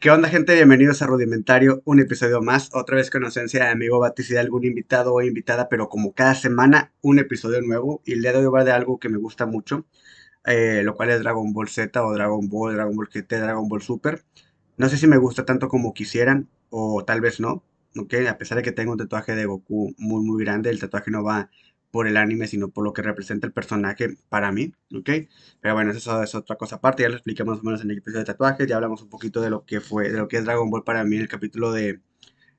¿Qué onda, gente? Bienvenidos a Rudimentario, un episodio más. Otra vez con ausencia de amigo Batis y de algún invitado o invitada, pero como cada semana, un episodio nuevo. Y de hoy va de algo que me gusta mucho, eh, lo cual es Dragon Ball Z o Dragon Ball, Dragon Ball GT, Dragon Ball Super. No sé si me gusta tanto como quisieran, o tal vez no. A pesar de que tengo un tatuaje de Goku muy, muy grande, el tatuaje no va por el anime, sino por lo que representa el personaje para mí, ¿ok? Pero bueno, eso es otra cosa aparte, ya lo expliqué más o menos en el episodio de tatuajes, ya hablamos un poquito de lo que fue, de lo que es Dragon Ball para mí en el capítulo de,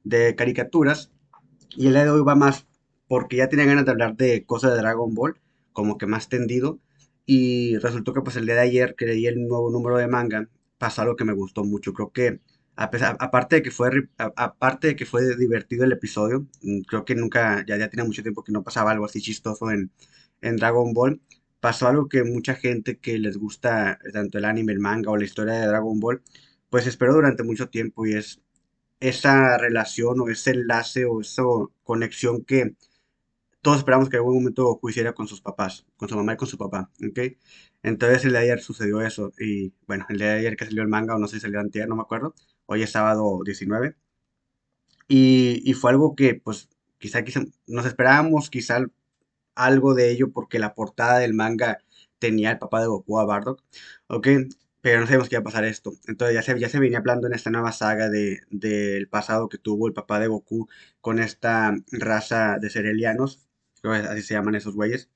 de caricaturas. Y el día de hoy va más porque ya tenía ganas de hablar de cosas de Dragon Ball, como que más tendido. Y resultó que pues el día de ayer que leí el nuevo número de manga, pasó algo que me gustó mucho. Creo que aparte de que fue aparte de que fue divertido el episodio, mm, creo que nunca, ya, ya tenía mucho tiempo que no pasaba algo así chistoso en, en Dragon Ball. Pasó algo que mucha gente que les gusta tanto el anime, el manga o la historia de Dragon Ball, pues esperó durante mucho tiempo y es esa relación o ese enlace o esa conexión que todos esperamos que en algún momento Goku hiciera con sus papás, con su mamá y con su papá, ¿ok? Entonces el de ayer sucedió eso y bueno, el de ayer que salió el manga o no sé si salió antes, no me acuerdo, hoy es sábado 19. Y, fue algo que, pues, quizá, quizá nos esperábamos quizá algo de ello porque la portada del manga tenía el papá de Goku a Bardock, ¿ok? Pero no sabemos qué iba a pasar esto. Entonces ya se, ya se venía hablando en esta nueva saga de, del pasado que tuvo el papá de Goku con esta raza de Cerelianos, así se llaman esos güeyes,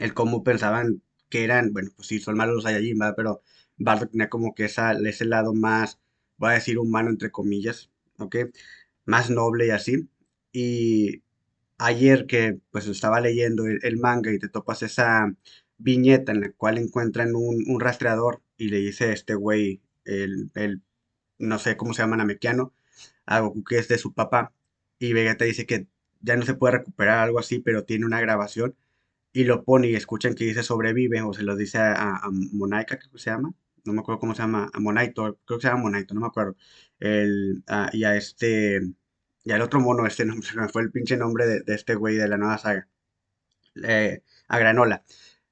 el cómo pensaban que eran, bueno, pues sí, son malos los Saiyajin, pero Bardock tenía como que esa, ese lado más voy a decir humano entre comillas, ¿ok? Más noble y así. Y ayer que pues estaba leyendo el, manga y te topas esa viñeta en la cual encuentran un, rastreador y le dice a este güey, el, el, no sé cómo se llama, namekiano, algo que es de su papá, y Vegeta dice que ya no se puede recuperar algo así, pero tiene una grabación, y lo pone y escuchan que dice sobrevive, o se lo dice a, a, Monaika, que se llama, no me acuerdo cómo se llama, a Monaito, creo que se llama Monaito, no me acuerdo. El, y a este, y al otro mono, este nombre, fue el pinche nombre de, este güey de la nueva saga, eh, a Granola.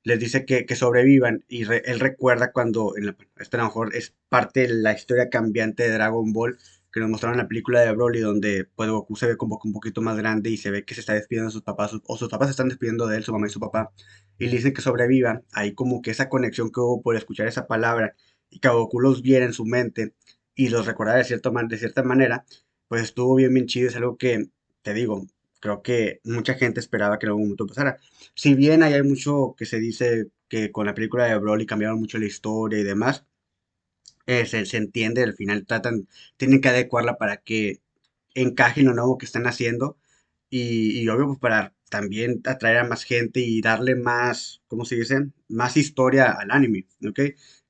Les dice que, que sobrevivan y él recuerda cuando, en la, esto a lo mejor es parte de la historia cambiante de Dragon Ball, que nos mostraron en la película de Broly, donde pues, Goku se ve como un poquito más grande y se ve que se está despidiendo de sus papás, o sus papás se están despidiendo de él, su mamá y su papá, y le dicen que sobrevivan. Ahí como que esa conexión que hubo por escuchar esa palabra y que Goku los viera en su mente y los recordara de, cierto de cierta manera, pues estuvo bien, bien chido. Es algo que, te digo, creo que mucha gente esperaba que en algún momento pasara. Si bien hay mucho que se dice que con la película de Broly cambiaron mucho la historia y demás, eh, se, entiende, al final tratan, tienen que adecuarla para que encaje en lo nuevo que están haciendo. Y, y obvio pues para también atraer a más gente y darle más, ¿cómo se dice? Más historia al anime,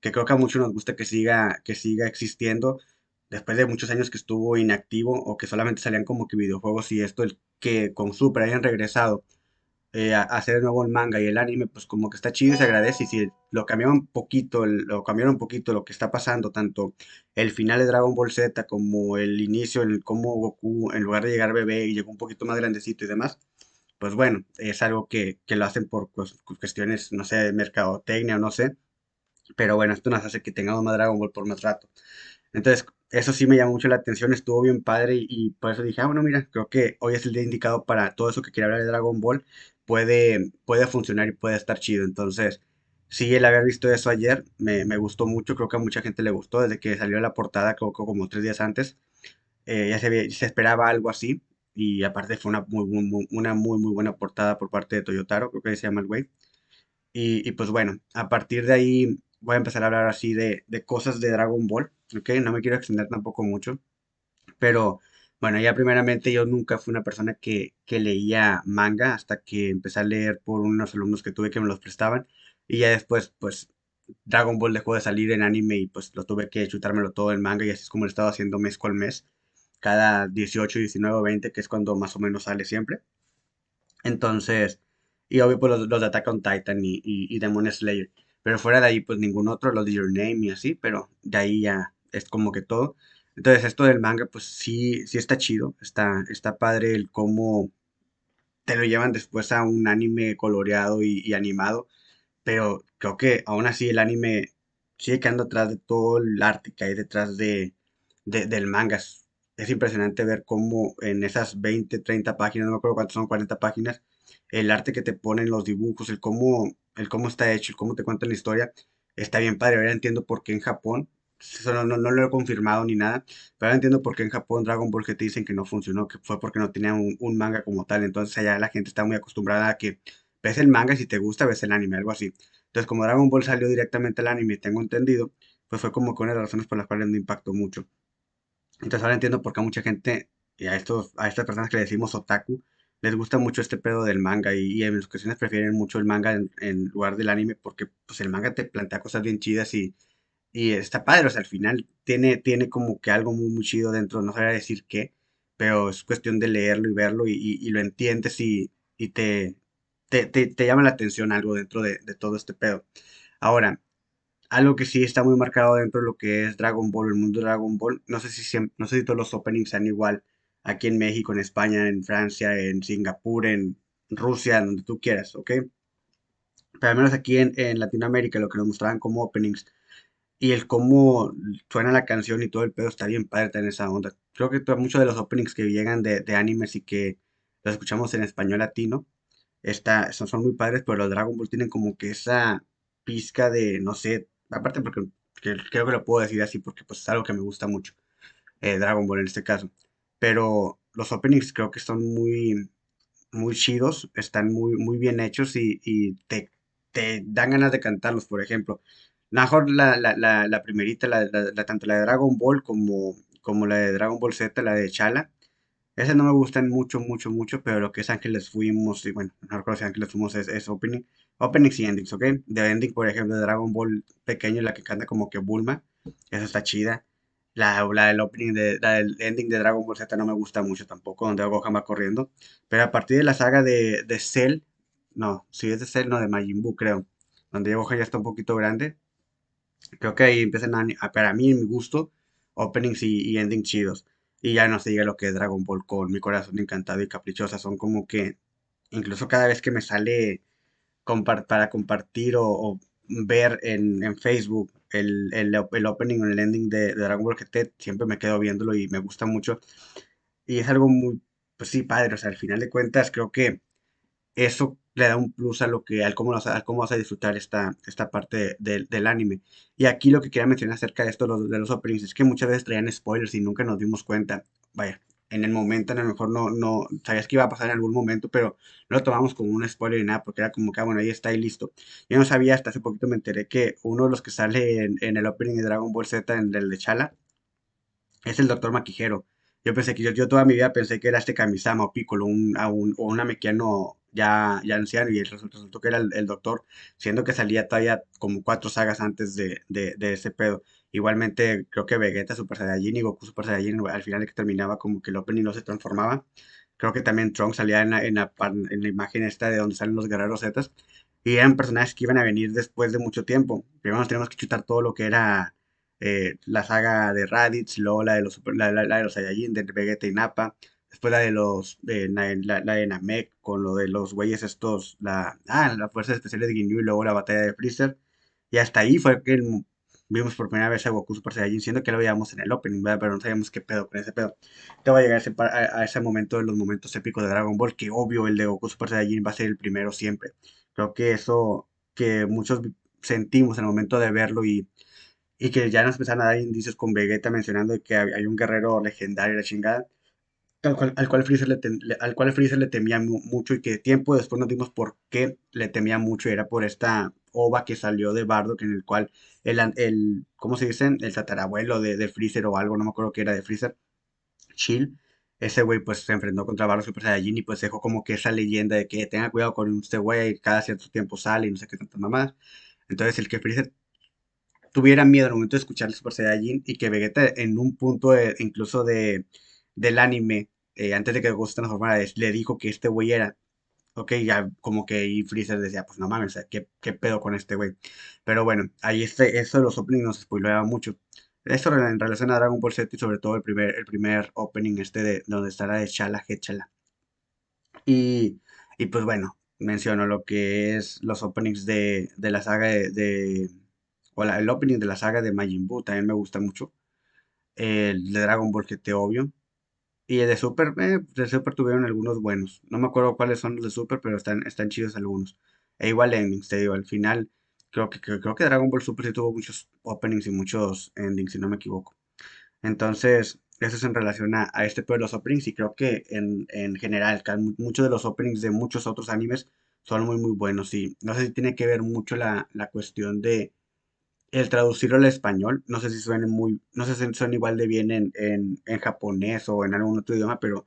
que creo que a muchos nos gusta que siga, que siga existiendo después de muchos años que estuvo inactivo o que solamente salían como que videojuegos y esto, el que con Super hayan regresado eh, hacer de nuevo el manga y el anime, pues como que está chido y se agradece. Y si lo cambiaron un poquito, lo cambiaron un poquito lo que está pasando, tanto el final de Dragon Ball Z como el inicio, el cómo Goku, en lugar de llegar bebé llegó un poquito más grandecito y demás, pues bueno, es algo que, que lo hacen por cuestiones, no sé, de mercadotecnia o no sé pero bueno, esto nos hace que tengamos más Dragon Ball por más rato. Entonces, eso sí me llamó mucho la atención, estuvo bien padre y, por eso dije, ah, bueno, mira, creo que hoy es el día indicado para todo eso que quiere hablar de Dragon Ball, puede, puede funcionar y puede estar chido. Entonces, sí, el haber visto eso ayer me, me gustó mucho, creo que a mucha gente le gustó desde que salió la portada, creo que como tres días antes, eh, ya se, se esperaba algo así y aparte fue una muy, muy, una muy, muy buena portada por parte de Toyotaro, creo que se llama el güey. Y, y pues bueno, a partir de ahí voy a empezar a hablar así de, cosas de Dragon Ball, ¿ok? No me quiero extender tampoco mucho, pero bueno, ya primeramente yo nunca fui una persona que, que leía manga hasta que empecé a leer por unos alumnos que tuve que me los prestaban y ya después pues Dragon Ball dejó de salir en anime y pues lo tuve que chutármelo todo en manga y así es como lo he estado haciendo mes con mes, cada 18, 19, 20, que es cuando más o menos sale siempre. Entonces, y obvio pues los, de Attack Titan y, y, y Demon Slayer. Pero fuera de ahí, pues ningún otro, lo de Your Name y así, pero de ahí ya es como que todo. Entonces, esto del manga, pues sí, sí está chido, está, está padre el cómo te lo llevan después a un anime coloreado y, animado, pero creo que aún así el anime sigue quedando atrás de todo el arte que hay detrás de, del manga. Es, impresionante ver cómo en esas 20, 30 páginas, no me acuerdo cuántas son, 40 páginas, el arte que te ponen, los dibujos, el cómo, el cómo está hecho, el cómo te cuentan la historia, está bien padre. Ahora entiendo por qué en Japón, eso no, no, lo he confirmado ni nada, pero entiendo por qué en Japón Dragon Ball te dicen que no funcionó, que fue porque no tenía un, un manga como tal. Entonces allá la gente está muy acostumbrada a que ves el manga, si te gusta, ves el anime, algo así. Entonces, como Dragon Ball salió directamente al anime, tengo entendido, pues fue como que las razones por las cuales me impactó mucho. Entonces ahora entiendo por qué a mucha gente, y a, estos, a estas personas que le decimos otaku, les gusta mucho este pedo del manga y, en ocasiones prefieren mucho el manga en, lugar del anime porque pues el manga te plantea cosas bien chidas y, y está padre, o sea, al final tiene, tiene como que algo muy, chido dentro, no sabría decir qué, pero es cuestión de leerlo y verlo y, y lo entiendes y, te, te, te, llama la atención algo dentro de, de todo este pedo. Ahora, algo que sí está muy marcado dentro de lo que es Dragon Ball, el mundo de Dragon Ball. No sé si, no sé si todos los openings sean igual aquí en México, en España, en Francia, en Singapur, en Rusia, donde tú quieras, ¿ok? Pero al menos aquí en, en Latinoamérica lo que nos mostraban como openings y el cómo suena la canción y todo el pedo está bien padre en esa onda. Creo que muchos de los openings que llegan de, de animes y que los escuchamos en español latino está, son, son muy padres, pero los Dragon Ball tienen como que esa pizca de, no sé, aparte porque creo que lo puedo decir así porque pues es algo que me gusta mucho, eh, Dragon Ball en este caso. Pero los openings creo que son muy, muy chidos, están muy, muy bien hechos y, y te, te dan ganas de cantarlos, por ejemplo. Mejor la, la, la, la primerita, la, la, tanto la de Dragon Ball como, como la de Dragon Ball Z, la de Chala. Esas no me gustan mucho, mucho, mucho, pero lo que es Ángeles Fuimos, y bueno, no recuerdo si Ángeles Fuimos es, es opening, openings y endings, ¿ok? De ending, por ejemplo, de Dragon Ball pequeño, la que canta como que Bulma, esa está chida. La, la del opening de, la del ending de Dragon Ball Z no me gusta mucho tampoco, donde Gohan va corriendo. Pero a partir de la saga de, de Cell, no, si es de Cell, no, de Majin Buu, creo, donde Gohan ya está un poquito grande, creo que ahí empiezan a, para mí, en mi gusto, openings y, y endings chidos. Y ya no se diga lo que es Dragon Ball con mi corazón encantado y caprichosa. Son como que, incluso cada vez que me sale para compartir o, ver en, Facebook el, el, el, opening o el ending de, Dragon Ball GT, siempre me quedo viéndolo y me gusta mucho. Y es algo muy, pues sí, padre. O sea, al final de cuentas, creo que eso le da un plus a lo que, al cómo, vas a, cómo vas a disfrutar esta, esta parte del anime. Y aquí lo que quería mencionar acerca de esto de los openings es que muchas veces traían spoilers y nunca nos dimos cuenta. Vaya, en el momento a lo mejor no, no sabías que iba a pasar en algún momento, pero no lo tomamos como un spoiler ni nada, porque era como que, ah, bueno, ahí está y listo. Yo no sabía, hasta hace poquito me enteré que uno de los que sale en, el opening de Dragon Ball Z, en el de Chala, es el Doctor Maquijero. Yo pensé que yo, toda mi vida pensé que era este Kamisama o Piccolo, un, un, o un Amequiano ya, ya anciano, y resultó, que era el, doctor, siendo que salía todavía como cuatro sagas antes de, de, de ese pedo. Igualmente, creo que Vegeta Super Saiyajin y Goku Super Saiyajin, al final que terminaba como que el opening no se transformaba. Creo que también Trunks salía en la, en la, en la imagen esta de donde salen los guerreros Zetas. Y eran personajes que iban a venir después de mucho tiempo. Primero nos teníamos que chutar todo lo que era eh, la saga de Raditz, luego la de los, la, de los Saiyajin, de Vegeta y Nappa. Después la de los, de, la, de Namek, con lo de los güeyes estos, la, ah, la Fuerza Especial de Ginyu y luego la batalla de Freezer. Y hasta ahí fue que vimos por primera vez a Goku Super Saiyajin, siendo que lo veíamos en el opening, pero no sabíamos qué pedo con ese pedo. Te va a llegar a, ese momento de los momentos épicos de Dragon Ball, que obvio el de Goku Super Saiyajin va a ser el primero siempre. Creo que eso que muchos sentimos en el momento de verlo y, y que ya nos empezaron a dar indicios con Vegeta mencionando que hay un guerrero legendario, la chingada, al cual, al cual, Freezer, le al cual Freezer le temía mucho y que tiempo después nos dimos por qué le temía mucho, era por esta ova que salió de Bardock en el cual el, el ¿cómo se dicen? El tatarabuelo de, de, Freezer o algo, no me acuerdo qué era de Freezer, Chill, ese güey pues se enfrentó contra Bardock Super Saiyajin y pues dejó como que esa leyenda de que tenga cuidado con este güey, cada cierto tiempo sale y no sé qué tanta mamás. Entonces el que Freezer tuviera miedo al momento de escuchar el Super Saiyajin y que Vegeta en un punto incluso de, del anime, eh, antes de que Goku se transformara, le dijo que este güey era ok, ya como que y Freezer decía, pues no mames, ¿qué, qué pedo con este güey? Pero bueno, ahí este, eso de los openings nos spoileaba mucho. Esto en relación a Dragon Ball Z y sobre todo el primer, el primer opening este de donde está la de Chala Chala. Y, y pues bueno, menciono lo que es los openings de, de la saga de, o el opening de la saga de Majin Buu, también me gusta mucho. el de Dragon Ball GT, obvio. Y el de Super, eh, de Super tuvieron algunos buenos. No me acuerdo cuáles son los de Super, pero están, están chidos algunos. E igual endings, te digo, al final creo que, creo que Dragon Ball Super sí tuvo muchos openings y muchos endings, si no me equivoco. Entonces, eso es en relación a, este pedo de los openings y creo que en, en general, muchos de los openings de muchos otros animes son muy, muy buenos. Y no sé si tiene que ver mucho la, la cuestión de el traducirlo al español. No sé si suenen muy, no sé si son igual de bien en, en, japonés o en algún otro idioma, pero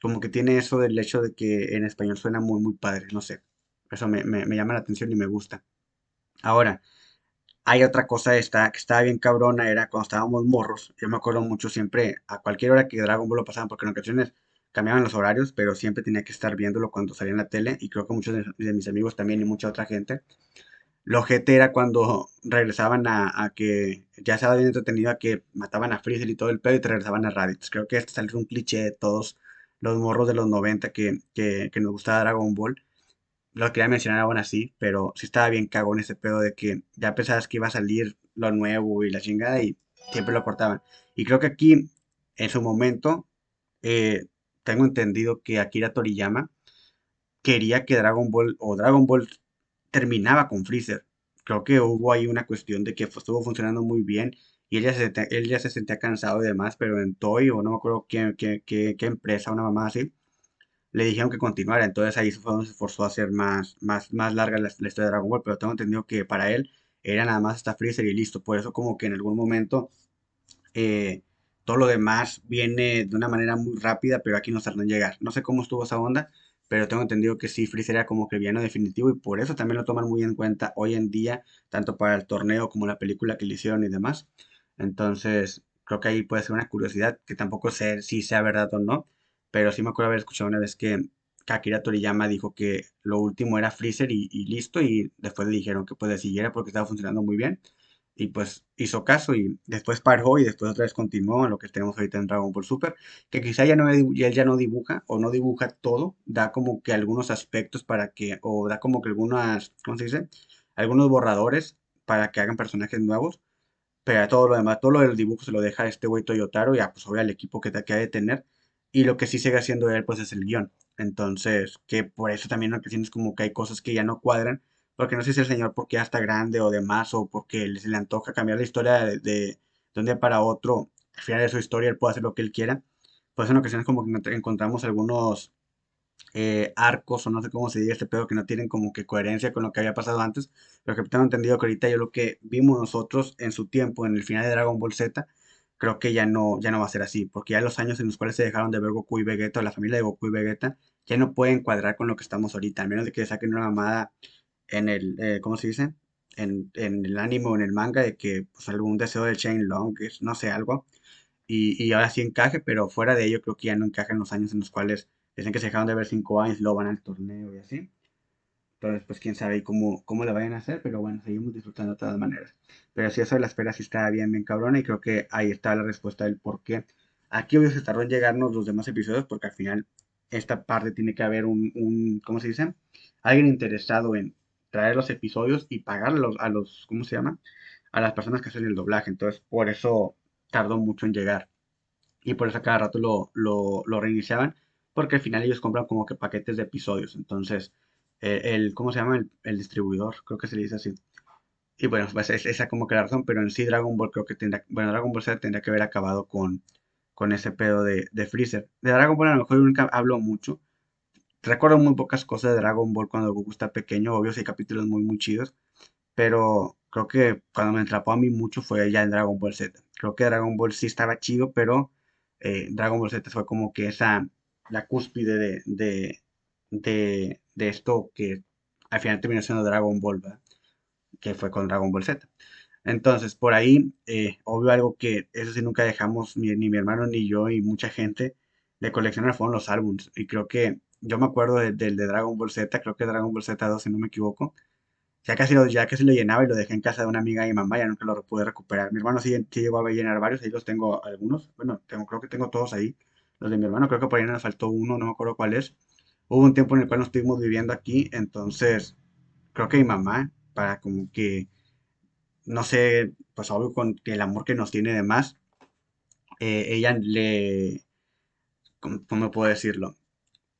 como que tiene eso del hecho de que en español suena muy, muy padre. No sé. Eso me, me, me llama la atención y me gusta. Ahora, hay otra cosa esta, que estaba bien cabrona, era cuando estábamos morros. Yo me acuerdo mucho siempre, a cualquier hora que Dragon Ball lo pasaban, porque en ocasiones cambiaban los horarios, pero siempre tenía que estar viéndolo cuando salía en la tele. Y creo que muchos de, mis amigos también y mucha otra gente. Lo GT era cuando regresaban a, que ya se había entretenido a que mataban a Freezer y todo el pedo y te regresaban a Raditz. Creo que este salió un cliché de todos los morros de los 90 que, que, que nos gustaba Dragon Ball lo quería mencionar aún así, pero sí estaba bien cagón ese pedo de que ya pensabas que iba a salir lo nuevo y la chingada y siempre lo cortaban. Y creo que aquí, en su momento, eh, tengo entendido que Akira Toriyama quería que Dragon Ball o Dragon Ball terminaba con Freezer. Creo que hubo ahí una cuestión de que estuvo funcionando muy bien y él ya se, él ya se sentía cansado y demás, pero en Toy o no me acuerdo qué, qué, qué, empresa, una mamá así, le dijeron que continuara. Entonces ahí fue donde se forzó a hacer más, más, más larga la, historia de Dragon Ball. Pero tengo entendido que para él era nada más hasta Freezer y listo. Por eso como que en algún momento eh, todo lo demás viene de una manera muy rápida, pero aquí no tardan en llegar. No sé cómo estuvo esa onda, pero tengo entendido que sí, Freezer era como que el definitivo y por eso también lo toman muy en cuenta hoy en día, tanto para el torneo como la película que le hicieron y demás. Entonces, creo que ahí puede ser una curiosidad que tampoco sé si sea verdad o no, pero sí me acuerdo haber escuchado una vez que Akira Toriyama dijo que lo último era Freezer y, listo, y después le dijeron que pues siguiera porque estaba funcionando muy bien, y pues hizo caso y después paró y después otra vez continuó en lo que tenemos ahorita en Dragon Ball Super, que quizá ya no él ya no dibuja o no dibuja todo, da como que algunos aspectos para que, o da como que algunas, ¿cómo se dice? Algunos borradores para que hagan personajes nuevos, pero todo lo demás, todo lo del dibujo se lo deja a este güey Toyotaro y a, pues obviamente al equipo que, que ha de tener y lo que sí sigue haciendo él, pues es el guion. Entonces, que por eso también lo que es como que hay cosas que ya no cuadran, porque no sé si el señor porque ya está grande o demás, o porque se le antoja cambiar la historia de, de, un día para otro, al final de su historia él puede hacer lo que él quiera. Pues en ocasiones como que encontramos algunos eh, arcos, o no sé cómo se diga este pedo, que no tienen como que coherencia con lo que había pasado antes, pero que tengo entendido que ahorita yo lo que vimos nosotros en su tiempo, en el final de Dragon Ball Z, creo que ya no, ya no va a ser así, porque ya los años en los cuales se dejaron de ver Goku y Vegeta, o la familia de Goku y Vegeta, ya no pueden cuadrar con lo que estamos ahorita, al menos de que saquen una mamada en el, eh, ¿cómo se dice? En, el anime o en el manga de que pues algún deseo de Chain Long, no sé, algo, y, y, ahora sí encaje, pero fuera de ello creo que ya no encajan los años en los cuales dicen que se dejaron de ver cinco años, luego van al torneo y así. Entonces, pues quién sabe cómo, cómo le vayan a hacer, pero bueno, seguimos disfrutando de todas maneras. Pero si eso de la espera sí está bien, bien cabrona, y creo que ahí está la respuesta del por qué. Aquí obvio se tardó en llegarnos los demás episodios, porque al final esta parte tiene que haber un, un ¿cómo se dice? Alguien interesado en traer los episodios y pagarlos a los, ¿cómo se llama? A las personas que hacen el doblaje. Entonces, por eso tardó mucho en llegar. Y por eso cada rato lo, lo, reiniciaban, porque al final ellos compran como que paquetes de episodios. Entonces, eh, el, ¿cómo se llama? El, distribuidor, creo que se le dice así. Y bueno, pues es, esa como que la razón, pero en sí Dragon Ball creo que tendría, bueno, Dragon Ball Z tendría que haber acabado con, con ese pedo de, de Freezer. De Dragon Ball a lo mejor nunca hablo mucho. Recuerdo muy pocas cosas de Dragon Ball cuando Goku está pequeño, obvio, hay capítulos muy, muy chidos, pero creo que cuando me atrapó a mí mucho fue ya en Dragon Ball Z. Creo que Dragon Ball sí estaba chido, pero eh, Dragon Ball Z fue como que esa, la cúspide de, de, de, de esto que al final terminó siendo Dragon Ball, que fue con Dragon Ball Z. Entonces, por ahí, eh, obvio algo que eso sí nunca dejamos, ni, mi hermano ni yo y mucha gente de coleccionar fueron los álbums. Y creo que yo me acuerdo del de, Dragon Ball Z, creo que Dragon Ball Z 2, si no me equivoco. Ya casi, lo, ya casi lo llenaba y lo dejé en casa de una amiga y mamá, ya nunca lo pude recuperar. Mi hermano sí, sí llegó a llenar varios, ahí los tengo algunos. Bueno, creo que tengo todos ahí. Los de mi hermano, creo que por ahí me faltó uno, no me acuerdo cuál es hubo un tiempo en el cual no estuvimos viviendo aquí, entonces creo que mi mamá, para como que, no sé, pues obvio con el amor que nos tiene de más, eh, ella le, ¿cómo, puedo decirlo?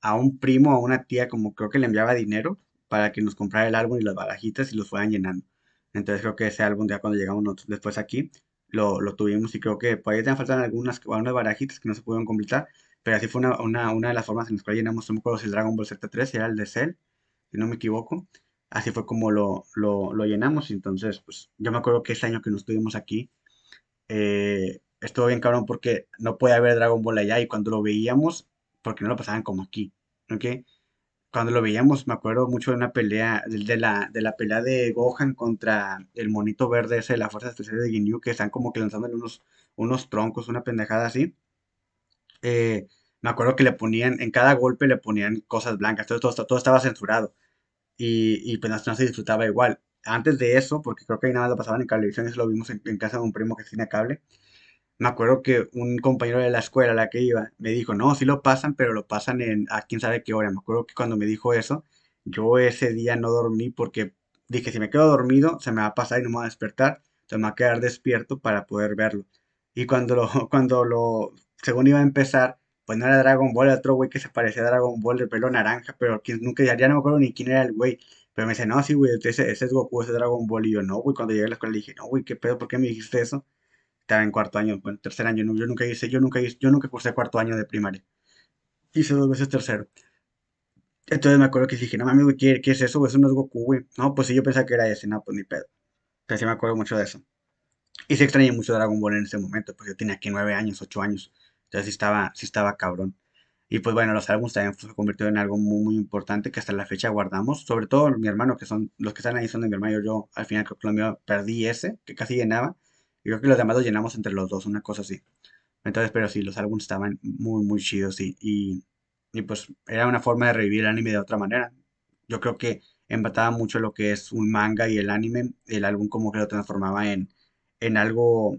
A un primo a una tía, como creo que le enviaba dinero para que nos comprara el álbum y las barajitas y los fueran llenando. Entonces creo que ese álbum ya cuando llegamos después aquí, lo, lo tuvimos y creo que por ahí te faltan algunas, algunas barajitas que no se pudieron completar, pero así fue una, una, una de las formas en las que llenamos, no me acuerdo si el Dragon Ball Z3 era el de Cell, si no me equivoco. Así fue como lo, lo, lo llenamos. Entonces, pues yo me acuerdo que ese año que nos estuvimos aquí, eh, estuvo bien cabrón porque no podía haber Dragon Ball allá y cuando lo veíamos, porque no lo pasaban como aquí, ¿ok? Cuando lo veíamos, me acuerdo mucho de una pelea, de, la, de la pelea de Gohan contra el monito verde ese de la Fuerza Especial de Ginyu, que están como que lanzándole unos, unos troncos, una pendejada así. Eh, me acuerdo que le ponían, en cada golpe le ponían cosas blancas, todo, todo, todo estaba censurado y, y pues no, se disfrutaba igual. Antes de eso, porque creo que ahí nada más lo pasaban en televisión, eso lo vimos en, casa de un primo que tiene cable, me acuerdo que un compañero de la escuela a la que iba me dijo, no, sí lo pasan, pero lo pasan en a quién sabe qué hora. Me acuerdo que cuando me dijo eso, yo ese día no dormí porque dije, si me quedo dormido, se me va a pasar y no me va a despertar, se me va a quedar despierto para poder verlo. Y cuando lo, cuando lo, según iba a empezar, pues no era Dragon Ball, era otro güey que se parecía a Dragon Ball de pelo naranja, pero que nunca, ya, no me acuerdo ni quién era el güey. Pero me dice, no, sí, güey, ese, ese es Goku, ese es Dragon Ball. Y yo, no, güey, cuando llegué a la escuela le dije, no, güey, ¿qué pedo? ¿Por qué me dijiste eso? Estaba en cuarto año, bueno, tercer año, yo nunca hice, yo nunca hice, yo nunca cursé cuarto año de primaria. Hice dos veces tercero. Entonces me acuerdo que dije, no mames, güey, ¿qué, ¿qué, es eso? Eso no es Goku, güey. No, pues sí, yo pensaba que era ese, no, pues ni pedo. Pero sí me acuerdo mucho de eso. Y se extrañé mucho Dragon Ball en ese momento, pues yo tenía aquí nueve años, ocho años. Entonces sí estaba, sí estaba cabrón. Y pues bueno, los álbumes también se convirtió en algo muy, muy importante que hasta la fecha guardamos. Sobre todo mi hermano, que son los que están ahí son de mi hermano. Yo al final creo que lo mío perdí ese, que casi llenaba. Y creo que los demás los llenamos entre los dos, una cosa así. Entonces, pero sí, los álbumes estaban muy, muy chidos y, y, y pues era una forma de revivir el anime de otra manera. Yo creo que empataba mucho lo que es un manga y el anime. El álbum como que lo transformaba en, en algo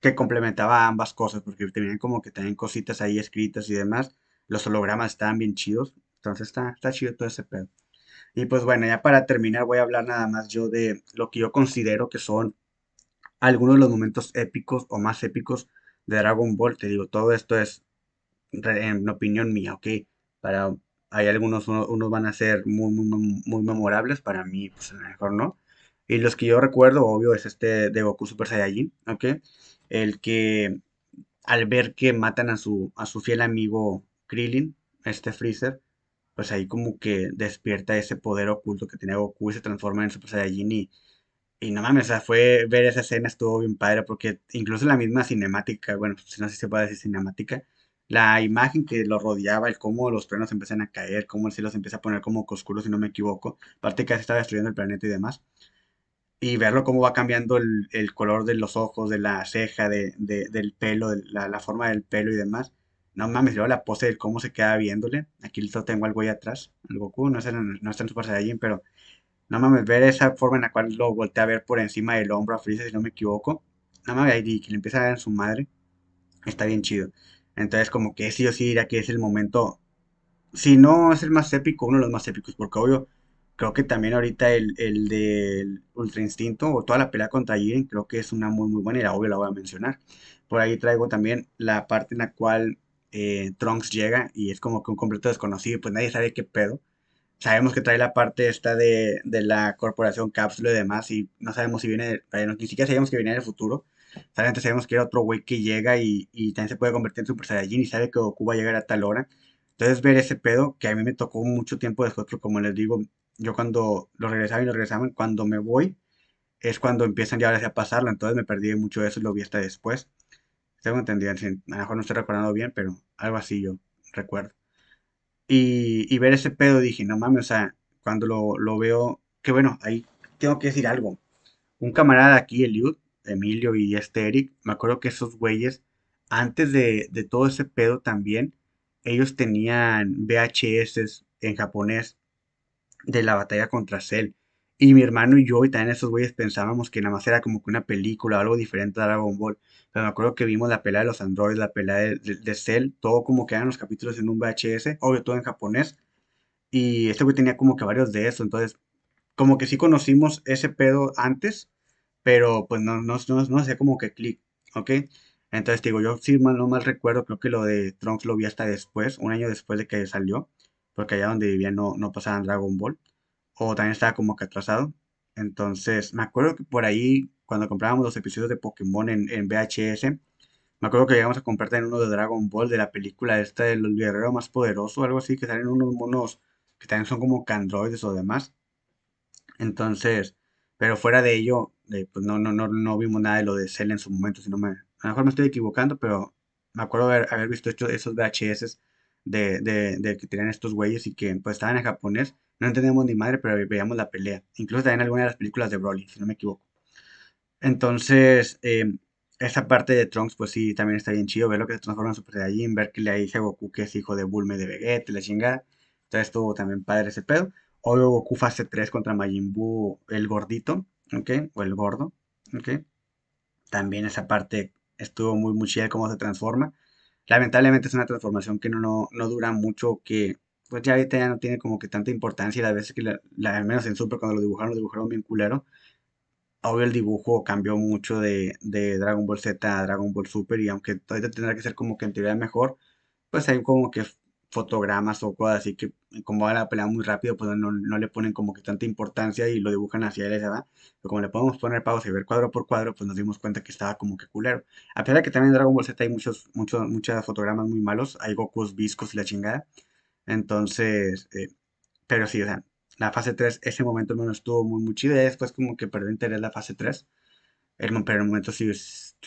que complementaba ambas cosas, porque tenían como que tenían cositas ahí escritas y demás. Los hologramas estaban bien chidos. Entonces está, está chido todo ese pedo. Y pues bueno, ya para terminar voy a hablar nada más yo de lo que yo considero que son algunos de los momentos épicos o más épicos de Dragon Ball. Te digo, todo esto es en opinión mía, ¿ok? Para, hay algunos, unos van a ser muy, muy, muy memorables, para mí, pues a lo mejor no. Y los que yo recuerdo, obvio, es este de Goku Super Saiyajin, ¿ok? El que al ver que matan a su, a su fiel amigo Krillin, este Freezer, pues ahí como que despierta ese poder oculto que tiene Goku y se transforma en Super Saiyajin y, y no mames, o sea, fue ver esa escena estuvo bien padre porque incluso la misma cinemática, bueno, no sé si se puede decir cinemática, la imagen que lo rodeaba, el cómo los truenos empiezan a caer, cómo el cielo se empieza a poner como oscuro, si no me equivoco, aparte que se está destruyendo el planeta y demás, y verlo cómo va cambiando el, color de los ojos, de la ceja, de, del pelo, de la, forma del pelo y demás. No mames, luego la pose de cómo se queda viéndole. Aquí tengo al güey atrás, al Goku, no, está, no está en Super Saiyajin, pero no mames, ver esa forma en la cual lo voltea a ver por encima del hombro a Freezer, si no me equivoco. No mames, ahí que le empieza a ver en su madre. Está bien chido. Entonces, como que sí o sí diría que es el momento. Si no es el más épico, uno de los más épicos, porque obvio, creo que también ahorita el, el del Ultra Instinto o toda la pelea contra Jiren, creo que es una muy, muy buena y la obvio la voy a mencionar. Por ahí traigo también la parte en la cual eh, Trunks llega y es como que un completo desconocido, pues nadie sabe qué pedo sabemos que trae la parte esta de, de la corporación cápsula y demás, y no sabemos si viene, ni siquiera sabemos que viene en el futuro. Solamente sabemos que era otro güey que llega y, también se puede convertir en Super Saiyajin y sabe que Goku va a llegar a tal hora. Entonces ver ese pedo, que a mí me tocó mucho tiempo después, pero como les digo, yo cuando lo regresaba y lo regresaban, cuando me voy, es cuando empiezan ya a pasarlo, entonces me perdí mucho de eso y lo vi hasta después. Tengo entendido, a lo mejor no estoy recordando bien, pero algo así yo recuerdo. Y, ver ese pedo dije, no mames, o sea, cuando lo, veo, que bueno, ahí tengo que decir algo. Un camarada aquí, Eliud, Emilio y este Eric, me acuerdo que esos güeyes, antes de, de todo ese pedo también, ellos tenían VHS en japonés de la batalla contra Cell. Y mi hermano y yo, y también esos güeyes pensábamos que nada más era como que una película algo diferente a Dragon Ball. Pero me acuerdo que vimos la pelea de los androides, la pelea de, de, Cell, todo como que eran los capítulos en un VHS, obvio todo en japonés. Y este güey tenía como que varios de eso. Entonces, como que sí conocimos ese pedo antes, pero pues no, no, no, no hacía como que clic, ¿ok? Entonces, digo, yo sí mal, no mal recuerdo, creo que lo de Trunks lo vi hasta después, un año después de que salió, porque allá donde vivía no, no pasaban Dragon Ball, o también estaba como que atrasado. Entonces, me acuerdo que por ahí, cuando comprábamos los episodios de Pokémon en, en VHS, me acuerdo que llegamos a comprar también uno de Dragon Ball, de la película esta del guerrero más poderoso, algo así, que salen unos monos que también son como candroides o demás. Entonces, pero fuera de ello, eh, pues no, no, no, no vimos nada de lo de Cell en su momento, sino me, a lo mejor me estoy equivocando, pero me acuerdo haber, haber visto esos VHS de, de, de que tenían estos güeyes y que pues estaban en japonés. No entendíamos ni madre, pero veíamos la pelea. Incluso también algunas de las películas de Broly, si no me equivoco. Entonces, eh, esa parte de Trunks, pues sí, también está bien chido. Ver lo que se transforma en Super Saiyajin, ver que le dice a Goku que es hijo de Bulma de Vegeta la chingada. Entonces estuvo también padre ese pedo. Obvio Goku fase 3 contra Majin Buu, el gordito, ¿ok? O el gordo, ¿ok? También esa parte estuvo muy, muy chida cómo se transforma. Lamentablemente es una transformación que no, no, no dura mucho, que pues ya ahorita ya no tiene como que tanta importancia y las veces que, la, al menos en Super cuando lo dibujaron, lo dibujaron bien culero. Obvio el dibujo cambió mucho de, de Dragon Ball Z a Dragon Ball Super y aunque todavía tendrá que ser como que en teoría mejor, pues hay como que fotogramas o cosas así que como va la pelea muy rápido, pues no, no, le ponen como que tanta importancia y lo dibujan hacia él, ¿verdad? Pero como le podemos poner pausa y ver cuadro por cuadro, pues nos dimos cuenta que estaba como que culero. A pesar de que también en Dragon Ball Z hay muchos, muchos, muchos fotogramas muy malos, hay Gokus viscos y la chingada. Entonces, eh, pero sí, o sea, la fase 3, ese momento no estuvo muy, muy chido. Después como que perdió interés la fase 3. El, pero el momento sí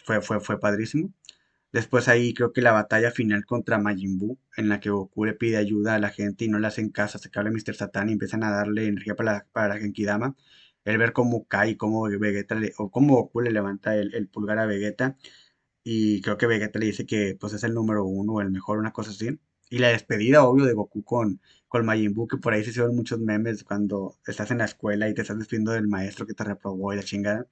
fue, fue, fue padrísimo. Después ahí creo que la batalla final contra Majin Buu, en la que Goku le pide ayuda a la gente y no le hacen caso, se cae Mr. Satan y empiezan a darle energía para la, para Genkidama. El ver cómo cae, cómo Vegeta le, o cómo Goku le levanta el, pulgar a Vegeta. Y creo que Vegeta le dice que pues es el número uno, el mejor, una cosa así. Y la despedida, obvio, de Goku con, con Majin Buu, que por ahí se hicieron muchos memes cuando estás en la escuela y te estás despidiendo del maestro que te reprobó y la chingada.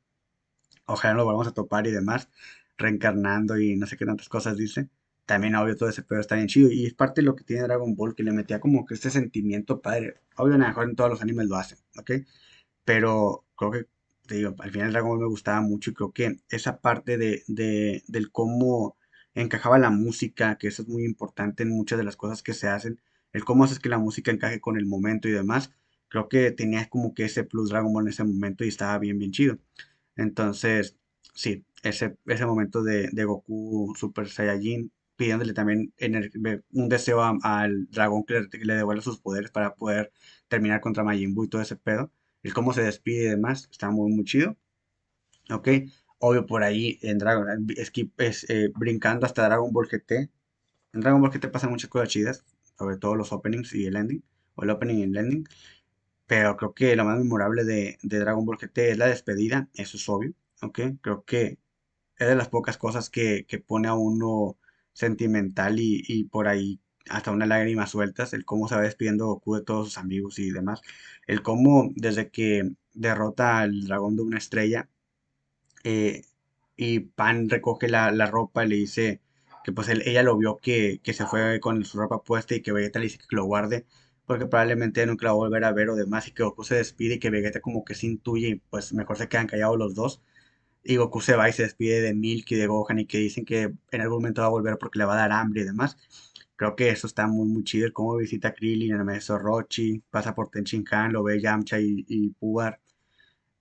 Ojalá lo volvamos a topar y demás reencarnando y no sé qué tantas cosas dice. También, obvio, todo ese pedo está bien chido. Y es parte de lo que tiene Dragon Ball, que le metía como que este sentimiento padre. Obvio, a lo mejor en todos los animes lo hacen, ¿ok? Pero creo que, te digo, al final Dragon Ball me gustaba mucho y creo que esa parte de, de, del cómo encajaba la música, que eso es muy importante en muchas de las cosas que se hacen, el cómo haces que la música encaje con el momento y demás, creo que tenía como que ese plus Dragon Ball en ese momento y estaba bien, bien chido. Entonces, sí, ese, ese momento de, de Goku Super Saiyajin pidiéndole también un deseo al dragón que le, devuelva sus poderes para poder terminar contra Majin Buu y todo ese pedo. El cómo se despide y demás, está muy, muy chido. Ok, obvio por ahí en Dragon, skip, es, eh, brincando hasta Dragon Ball GT. En Dragon Ball GT pasan muchas cosas chidas, sobre todo los openings y el ending, o el opening y el ending. Pero creo que lo más memorable de, Dragon Ball GT es la despedida, eso es obvio. ¿ok? Creo que es de las pocas cosas que, que pone a uno sentimental y, y, por ahí hasta una lágrima sueltas, el cómo se va despidiendo Goku de todos sus amigos y demás, el cómo desde que derrota al dragón de una estrella eh, y Pan recoge la, la, ropa y le dice que pues ella lo vio que, que, se fue con su ropa puesta y que Vegeta le dice que lo guarde porque probablemente nunca la va a volver a ver o demás y que Goku se despide y que Vegeta como que se intuye y pues mejor se quedan callados los dos y Goku se va y se despide de Milk y de Gohan y que dicen que en algún momento va a volver porque le va a dar hambre y demás. Creo que eso está muy, muy chido. Cómo visita a Krillin, el maestro Rochi, pasa por Tenchinhan, lo ve Yamcha y, y Puar.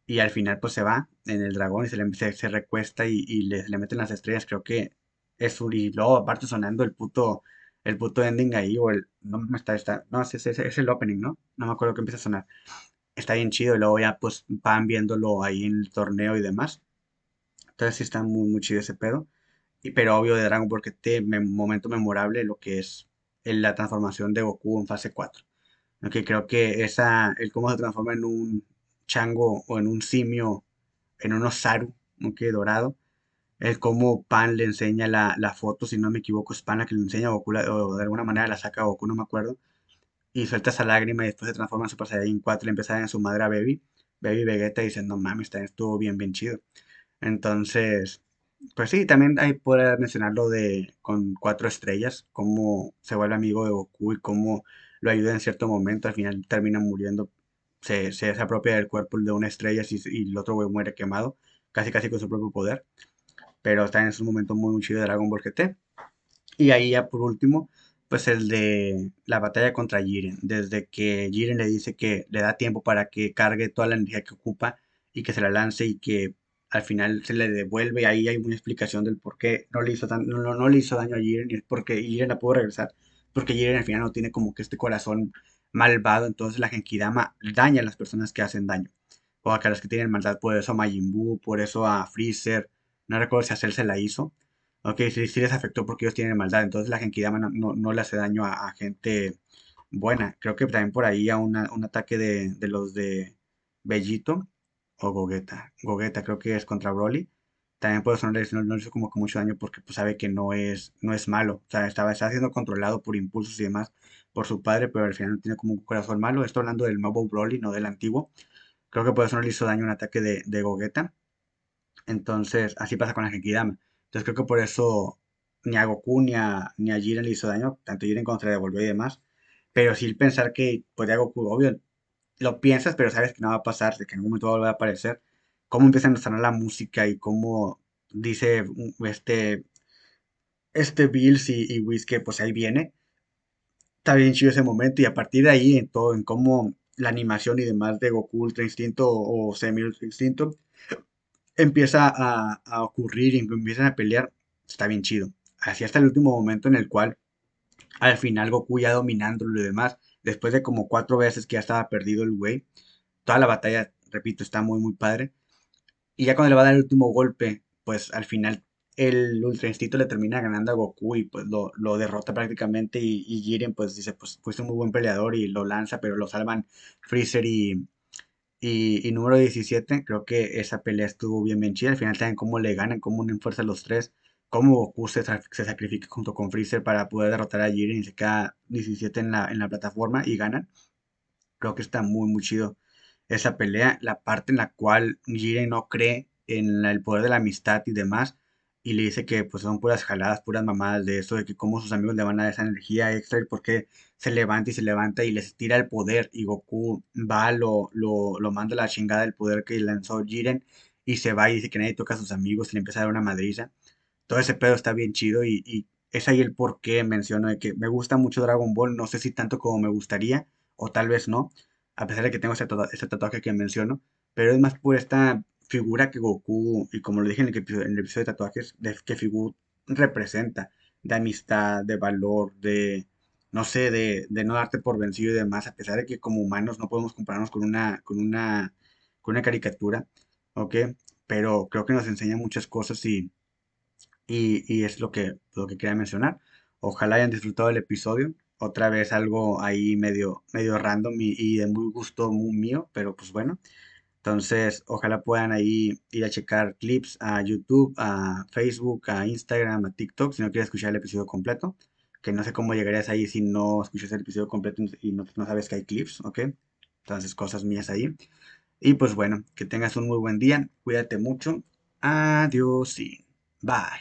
Y al final pues se va en el dragón y se, le, se, recuesta y, y le, le, meten las estrellas. Creo que es y luego aparte sonando el puto el puto ending ahí o el no me está, está no es, es, es, el opening no no me acuerdo que empieza a sonar está bien chido y luego ya pues van viéndolo ahí en el torneo y demás entonces sí está muy, muy chido ese pedo. Y, pero obvio de Dragon Ball que te momento memorable lo que es la transformación de Goku en fase 4. Aunque creo que esa, el cómo se transforma en un chango o en un simio, en un osaru, aunque dorado. El cómo Pan le enseña la, la, foto, si no me equivoco, es Pan la que le enseña a Goku, o de alguna manera la saca a Goku, no me acuerdo. Y suelta esa lágrima y después se transforma en Super Saiyan 4 y le empieza a dar en su madre a Baby. Baby Vegeta diciendo, no mames, estuvo bien, bien chido. Entonces, pues sí, también hay poder mencionar lo de con cuatro estrellas, cómo se vuelve amigo de Goku y cómo lo ayuda en cierto momento, al final termina muriendo, se, se, apropia del cuerpo de una estrella y, el otro güey muere quemado, casi casi con su propio poder. pero está en un momento muy, muy chido de Dragon Ball GT. Y ahí ya por último, pues el de la batalla contra Jiren. Desde que Jiren le dice que le da tiempo para que cargue toda la energía que ocupa y que se la lance y que al final se le devuelve. Ahí hay una explicación del por qué no le hizo, no, no, le hizo daño a Jiren y es porque Jiren la pudo regresar. Porque Jiren al final no tiene como que este corazón malvado. Entonces la Genkidama daña a las personas que hacen daño. O a las que tienen maldad. Por eso a Majin Buu, por eso a Freezer. No recuerdo si a Cell se la hizo. Ok, sí, les afectó porque ellos tienen maldad. Entonces la Genkidama no, no, le hace daño a, gente buena. Creo que también por ahí a un ataque de, de los de Bellito o Gogeta. Gogeta creo que es contra Broly. También por eso no le, no, hizo como que mucho daño porque pues, sabe que no es, no es malo. O sea, estaba, siendo controlado por impulsos y demás por su padre, pero al final no tiene como un corazón malo. Estoy hablando del nuevo Broly, no del antiguo. Creo que por eso no le hizo daño un ataque de, de Gogeta. Entonces, así pasa con la Genkidama. Entonces creo que por eso ni a Goku ni a, ni a Jiren le hizo daño, tanto Jiren contra devolvió y demás. Pero sí pensar que podría Goku, obvio, lo piensas, pero sabes que no va a pasar, de que en algún momento va a volver a aparecer. Cómo empiezan a sonar la música y cómo dice este, este Bills y, y pues ahí viene. Está bien chido ese momento y a partir de ahí en todo, en cómo la animación y demás de Goku Ultra Instinto o Semi Ultra Instinto empieza a, ocurrir y empiezan a pelear, está bien chido. Así hasta el último momento en el cual al final Goku ya dominando lo demás, después de como cuatro veces que ya estaba perdido el güey, toda la batalla, repito, está muy muy padre. Y ya cuando le va a dar el último golpe, pues al final el Ultra Instinto le termina ganando a Goku y pues lo, derrota prácticamente y, y, Jiren pues dice, pues fuiste un muy buen peleador y lo lanza, pero lo salvan Freezer y, y, número 17, creo que esa pelea estuvo bien bien chida. Al final también cómo le ganan, cómo unen fuerza los tres, cómo Goku se, sacrifica junto con Freezer para poder derrotar a Jiren y se queda 17 en la, en la plataforma y ganan. Creo que está muy muy chido esa pelea. La parte en la cual Jiren no cree en el poder de la amistad y demás y le dice que pues son puras jaladas, puras mamadas de eso, de que cómo sus amigos le van a dar esa energía extra y por qué se levanta y se levanta y les tira el poder y Goku va, lo, lo, lo manda a la chingada del poder que lanzó Jiren y se va y dice que nadie toca a sus amigos y le empieza a dar una madriza. Todo ese pedo está bien chido y, y es ahí el por qué menciono de que me gusta mucho Dragon Ball, no sé si tanto como me gustaría o tal vez no, a pesar de que tengo ese tatuaje que menciono, pero es más por esta figura que Goku, y como lo dije en el, episodio, de tatuajes, de, que Figu representa, de amistad, de valor, de, no sé, de, no darte por vencido y demás, a pesar de que como humanos no podemos compararnos con una, caricatura, ¿ok? Pero creo que nos enseña muchas cosas y es lo que, lo que quería mencionar. Ojalá hayan disfrutado el episodio. Otra vez algo ahí medio, medio random y, de muy gusto muy mío, pero pues bueno. Entonces, ojalá puedan ahí ir a checar clips a YouTube, a Facebook, a Instagram, a TikTok, si no quieres escuchar el episodio completo, que no sé cómo llegarías ahí si no escuchas el episodio completo y no, no sabes que hay clips, ¿ok? Entonces, cosas mías ahí. Y pues bueno, que tengas un muy buen día, cuídate mucho, adiós y bye.